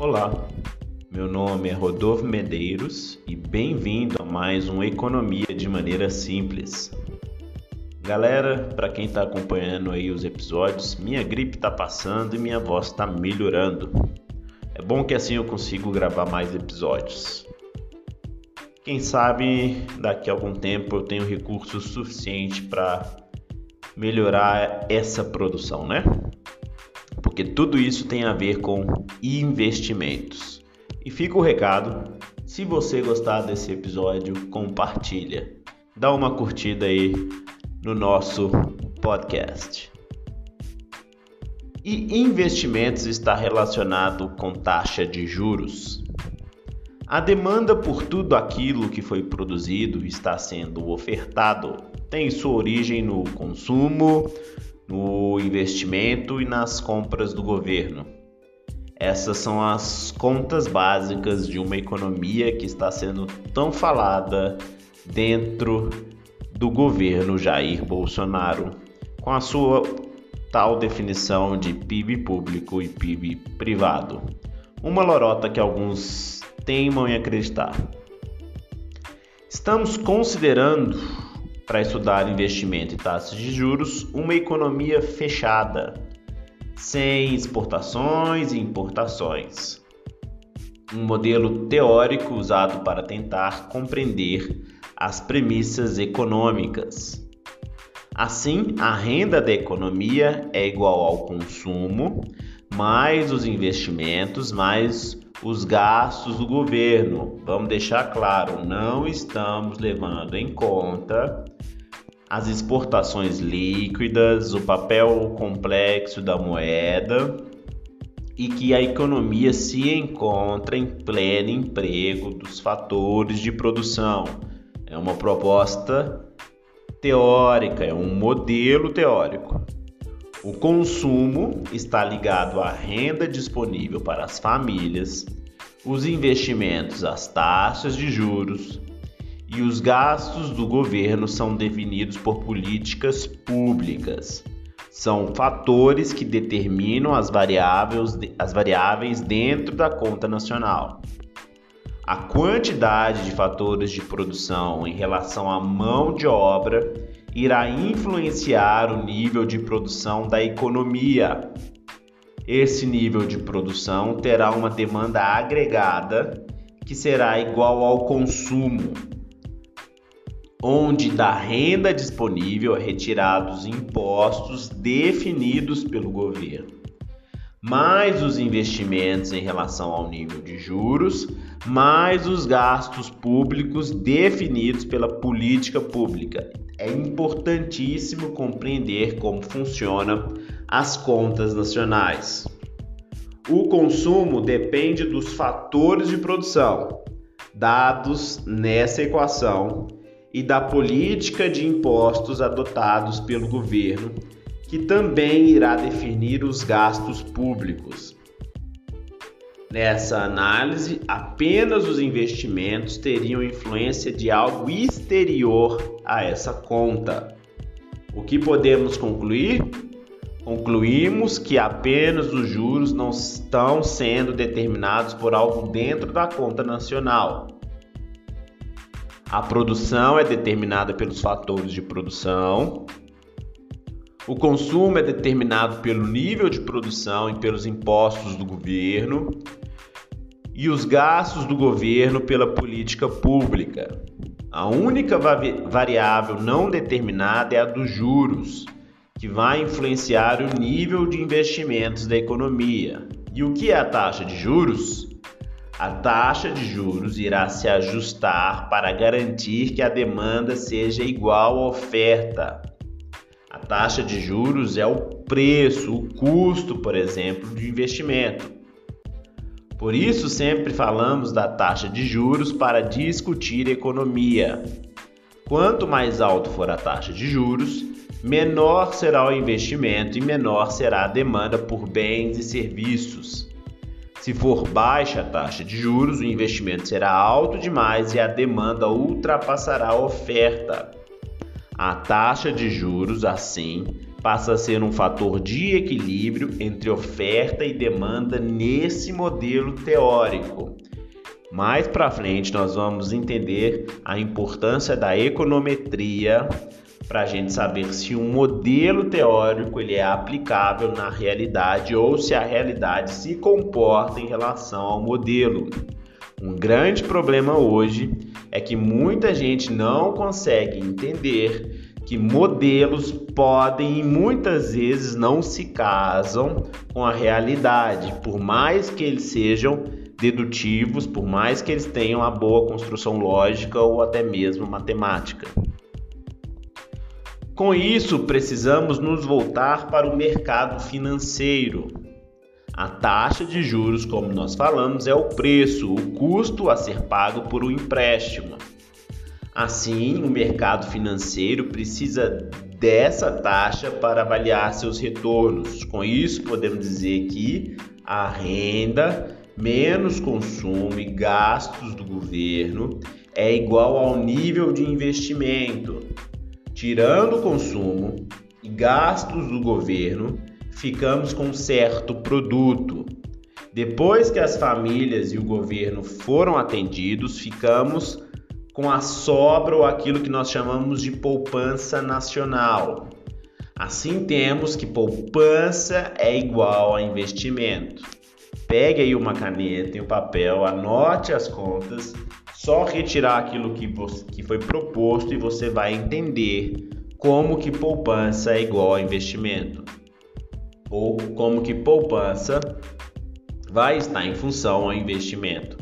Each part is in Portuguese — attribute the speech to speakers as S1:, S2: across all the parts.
S1: Olá, meu nome é Rodolfo Medeiros e bem-vindo a mais um Economia de Maneira Simples. Galera, para quem está acompanhando aí os episódios, minha gripe está passando e minha voz está melhorando. É bom que assim eu consigo gravar mais episódios. Quem sabe daqui a algum tempo eu tenho recursos suficiente para melhorar essa produção, né? Porque tudo isso tem a ver com investimentos. E fica o recado, se você gostar desse episódio, compartilha. Dá uma curtida aí no nosso podcast. E investimentos está relacionado com taxa de juros. A demanda por tudo aquilo que foi produzido está sendo ofertado tem sua origem no consumo, no investimento e nas compras do governo. Essas são as contas básicas de uma economia que está sendo tão falada dentro do governo Jair Bolsonaro, com a sua tal definição de PIB público e PIB privado. Uma lorota que alguns teimam em acreditar. Estamos considerando, para estudar investimento e taxas de juros, uma economia fechada, sem exportações e importações. Um modelo teórico usado para tentar compreender as premissas econômicas. Assim, a renda da economia é igual ao consumo, mais os investimentos, mais os gastos do governo. Vamos deixar claro, não estamos levando em conta as exportações líquidas, o papel complexo da moeda e que a economia se encontra em pleno emprego dos fatores de produção. É uma proposta teórica, é um modelo teórico. O consumo está ligado à renda disponível para as famílias, os investimentos às taxas de juros, e os gastos do governo são definidos por políticas públicas. São fatores que determinam as variáveis, as variáveis dentro da conta nacional. A quantidade de fatores de produção em relação à mão de obra irá influenciar o nível de produção da economia. Esse nível de produção terá uma demanda agregada que será igual ao consumo onde da renda disponível é retirados impostos definidos pelo governo, mais os investimentos em relação ao nível de juros, mais os gastos públicos definidos pela política pública. É importantíssimo compreender como funcionam as contas nacionais. O consumo depende dos fatores de produção dados nessa equação e da política de impostos adotados pelo governo, que também irá definir os gastos públicos. Nessa análise, apenas os investimentos teriam influência de algo exterior a essa conta. O que podemos concluir? Concluímos que apenas os juros não estão sendo determinados por algo dentro da conta nacional, a produção é determinada pelos fatores de produção. O consumo é determinado pelo nível de produção e pelos impostos do governo. E os gastos do governo pela política pública. A única variável não determinada é a dos juros, que vai influenciar o nível de investimentos da economia. E o que é a taxa de juros? A taxa de juros irá se ajustar para garantir que a demanda seja igual à oferta. A taxa de juros é o preço, o custo, por exemplo, de investimento. Por isso, sempre falamos da taxa de juros para discutir economia. Quanto mais alto for a taxa de juros, menor será o investimento e menor será a demanda por bens e serviços. Se for baixa a taxa de juros, o investimento será alto demais e a demanda ultrapassará a oferta. A taxa de juros, assim, passa a ser um fator de equilíbrio entre oferta e demanda nesse modelo teórico. Mais para frente nós vamos entender a importância da econometria para a gente saber se um modelo teórico ele é aplicável na realidade ou se a realidade se comporta em relação ao modelo. Um grande problema hoje é que muita gente não consegue entender que modelos podem e muitas vezes não se casam com a realidade, por mais que eles sejam dedutivos, por mais que eles tenham a boa construção lógica ou até mesmo matemática. Com isso, precisamos nos voltar para o mercado financeiro. A taxa de juros, como nós falamos, é o preço, o custo a ser pago por um empréstimo. Assim, o mercado financeiro precisa dessa taxa para avaliar seus retornos. Com isso, podemos dizer que a renda menos consumo e gastos do governo é igual ao nível de investimento. Tirando o consumo e gastos do governo, ficamos com um certo produto. Depois que as famílias e o governo foram atendidos, ficamos com a sobra ou aquilo que nós chamamos de poupança nacional. Assim temos que poupança é igual a investimento. Pegue aí uma caneta e um papel, anote as contas só retirar aquilo que, você, que foi proposto e você vai entender como que poupança é igual a investimento ou como que poupança vai estar em função ao investimento.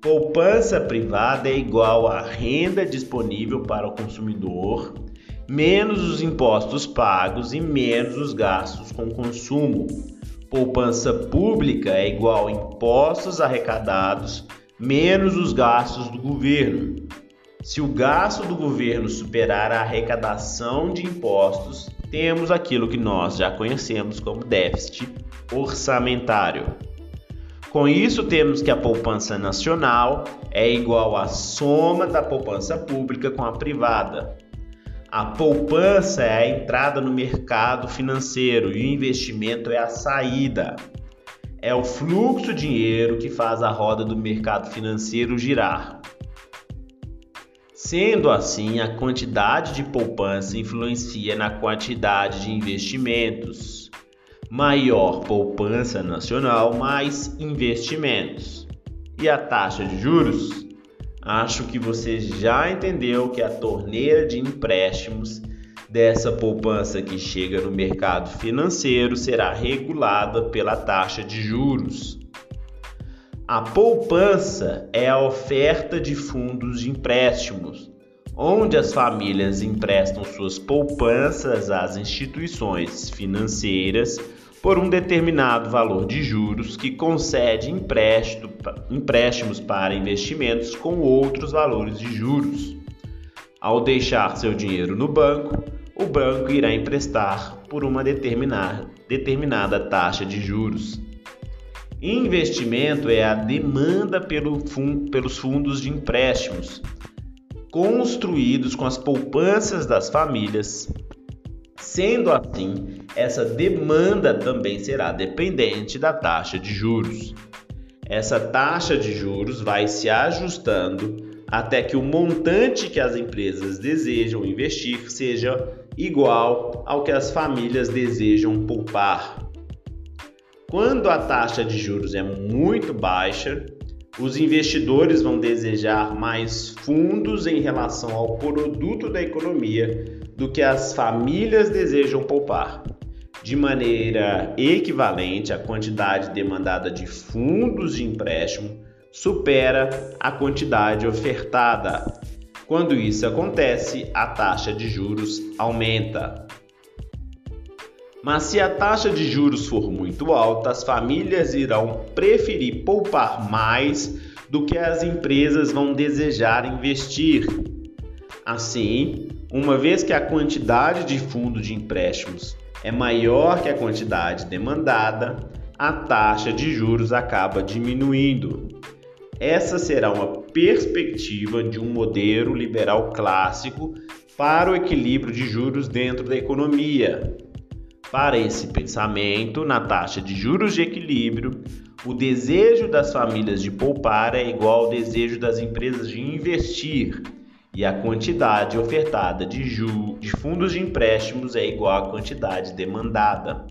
S1: Poupança privada é igual à renda disponível para o consumidor menos os impostos pagos e menos os gastos com consumo. Poupança pública é igual a impostos arrecadados menos os gastos do governo. Se o gasto do governo superar a arrecadação de impostos, temos aquilo que nós já conhecemos como déficit orçamentário. Com isso, temos que a poupança nacional é igual à soma da poupança pública com a privada. A poupança é a entrada no mercado financeiro e o investimento é a saída. É o fluxo de dinheiro que faz a roda do mercado financeiro girar. Sendo assim, a quantidade de poupança influencia na quantidade de investimentos. Maior poupança nacional, mais investimentos. E a taxa de juros? Acho que você já entendeu que a torneira de empréstimos dessa poupança que chega no mercado financeiro será regulada pela taxa de juros. A poupança é a oferta de fundos de empréstimos, onde as famílias emprestam suas poupanças às instituições financeiras por um determinado valor de juros que concede empréstimos para investimentos com outros valores de juros. Ao deixar seu dinheiro no banco, o banco irá emprestar por uma determinada, taxa de juros. Investimento é a demanda pelo fun pelos fundos de empréstimos construídos com as poupanças das famílias. Sendo assim, essa demanda também será dependente da taxa de juros. Essa taxa de juros vai se ajustando até que o montante que as empresas desejam investir seja igual ao que as famílias desejam poupar. Quando a taxa de juros é muito baixa, os investidores vão desejar mais fundos em relação ao produto da economia do que as famílias desejam poupar. De maneira equivalente, a quantidade demandada de fundos de empréstimo supera a quantidade ofertada. Quando isso acontece, a taxa de juros aumenta. Mas se a taxa de juros for muito alta, as famílias irão preferir poupar mais do que as empresas vão desejar investir. Assim, uma vez que a quantidade de fundo de empréstimos é maior que a quantidade demandada, a taxa de juros acaba diminuindo. Essa será uma perspectiva de um modelo liberal clássico para o equilíbrio de juros dentro da economia. Para esse pensamento, na taxa de juros de equilíbrio, o desejo das famílias de poupar é igual ao desejo das empresas de investir, e a quantidade ofertada de, de fundos de empréstimos é igual à quantidade demandada.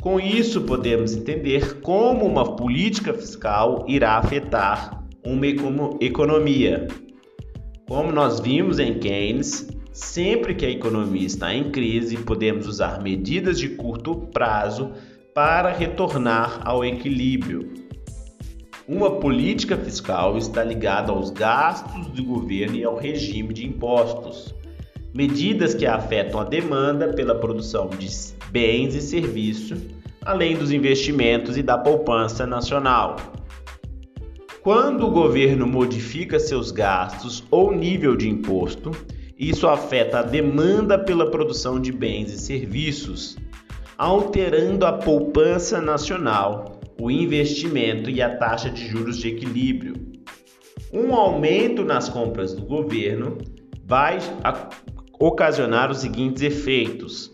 S1: Com isso, podemos entender como uma política fiscal irá afetar uma economia. Como nós vimos em Keynes, sempre que a economia está em crise, podemos usar medidas de curto prazo para retornar ao equilíbrio. Uma política fiscal está ligada aos gastos do governo e ao regime de impostos, medidas que afetam a demanda pela produção de bens e serviços, além dos investimentos e da poupança nacional. Quando o governo modifica seus gastos ou nível de imposto, isso afeta a demanda pela produção de bens e serviços, alterando a poupança nacional, o investimento e a taxa de juros de equilíbrio. Um aumento nas compras do governo vai ocasionar os seguintes efeitos: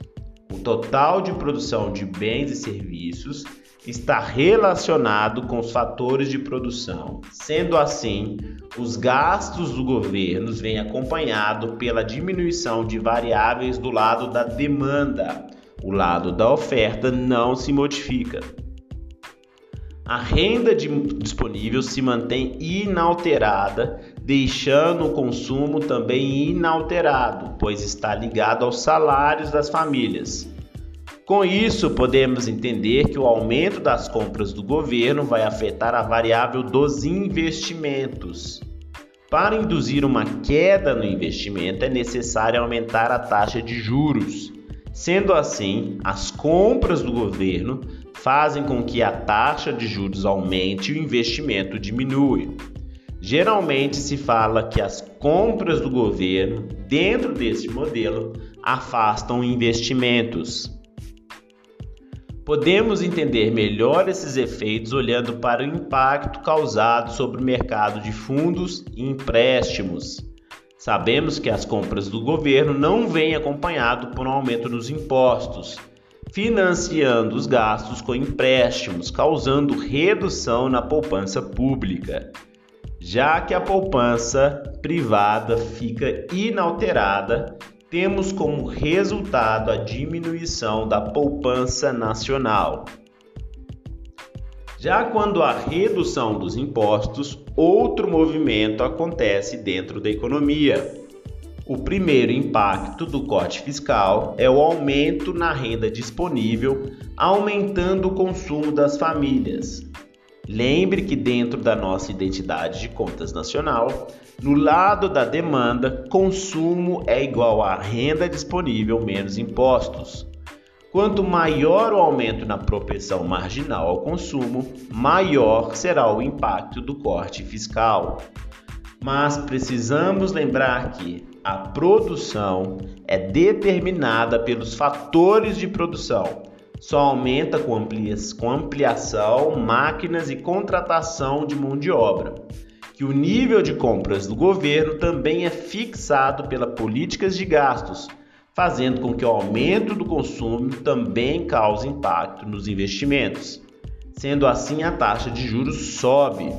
S1: o total de produção de bens e serviços está relacionado com os fatores de produção. Sendo assim, os gastos do governo vêm acompanhado pela diminuição de variáveis do lado da demanda, o lado da oferta não se modifica. A renda disponível se mantém inalterada, deixando o consumo também inalterado, pois está ligado aos salários das famílias. Com isso, podemos entender que o aumento das compras do governo vai afetar a variável dos investimentos. Para induzir uma queda no investimento, é necessário aumentar a taxa de juros. Sendo assim, as compras do governo fazem com que a taxa de juros aumente e o investimento diminua. Geralmente se fala que as compras do governo, dentro desse modelo, afastam investimentos. Podemos entender melhor esses efeitos olhando para o impacto causado sobre o mercado de fundos e empréstimos. Sabemos que as compras do governo não vêm acompanhado por um aumento nos impostos, financiando os gastos com empréstimos, causando redução na poupança pública. Já que a poupança privada fica inalterada, temos como resultado a diminuição da poupança nacional. Já quando há redução dos impostos, outro movimento acontece dentro da economia. O primeiro impacto do corte fiscal é o aumento na renda disponível, aumentando o consumo das famílias. Lembre que dentro da nossa identidade de contas nacional, no lado da demanda, consumo é igual a renda disponível menos impostos. Quanto maior o aumento na propensão marginal ao consumo, maior será o impacto do corte fiscal. Mas precisamos lembrar que a produção é determinada pelos fatores de produção. Só aumenta com ampliação, máquinas e contratação de mão de obra. Que o nível de compras do governo também é fixado pelas políticas de gastos fazendo com que o aumento do consumo também cause impacto nos investimentos. Sendo assim, a taxa de juros sobe.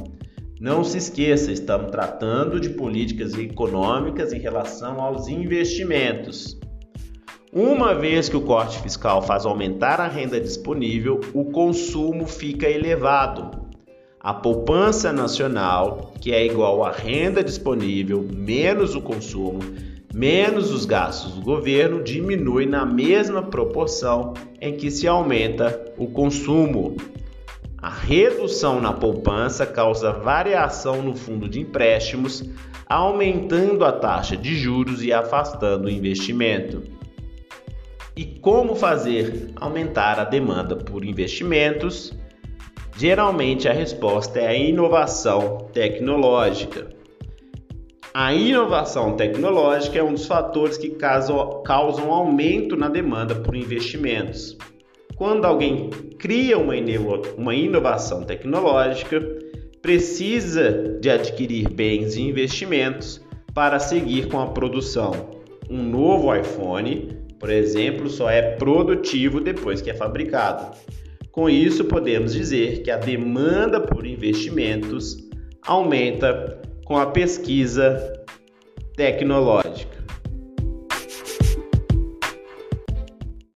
S1: Não se esqueça, estamos tratando de políticas econômicas em relação aos investimentos. Uma vez que o corte fiscal faz aumentar a renda disponível, o consumo fica elevado. A poupança nacional, que é igual à renda disponível menos o consumo, menos os gastos do governo diminui na mesma proporção em que se aumenta o consumo. A redução na poupança causa variação no fundo de empréstimos, aumentando a taxa de juros e afastando o investimento. E como fazer aumentar a demanda por investimentos? Geralmente a resposta é a inovação tecnológica. A inovação tecnológica é um dos fatores que causam aumento na demanda por investimentos. Quando alguém cria uma inovação tecnológica, precisa de adquirir bens e investimentos para seguir com a produção. Um novo iPhone por exemplo, só é produtivo depois que é fabricado. Com isso, podemos dizer que a demanda por investimentos aumenta com a pesquisa tecnológica.